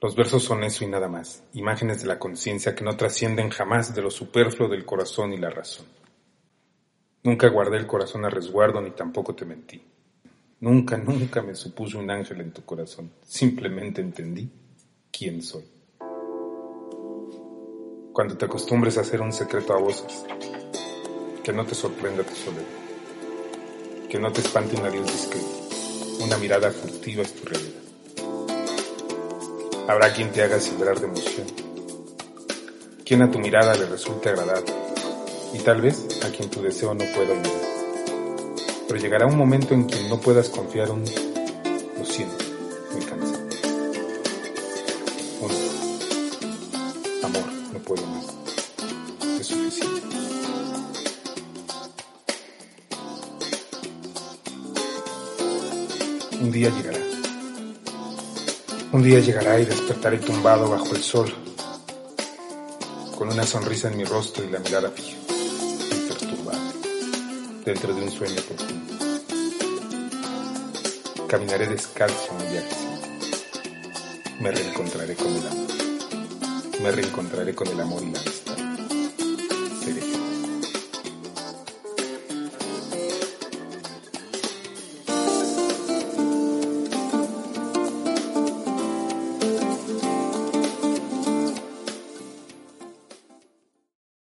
Los versos son eso y nada más, imágenes de la conciencia que no trascienden jamás de lo superfluo del corazón y la razón. Nunca guardé el corazón a resguardo ni tampoco te mentí. Nunca, nunca me supuse un ángel en tu corazón. Simplemente entendí quién soy. Cuando te acostumbres a hacer un secreto a voces, que no te sorprenda tu soledad, que no te espante un adiós discreto, una mirada furtiva es tu realidad. Habrá quien te haga vibrar de emoción, quien a tu mirada le resulte agradable y tal vez a quien tu deseo no pueda olvidar. Pero llegará un momento en que no puedas confiar un lo siento, me cansé. Un amor, no puedo más. Es suficiente. Un día llegará. Un día llegará y despertaré tumbado bajo el sol, con una sonrisa en mi rostro y la mirada fija, imperturbable, dentro de un sueño profundo. Caminaré descalzo un viaje Me reencontraré con el amor. Me reencontraré con el amor y la amistad.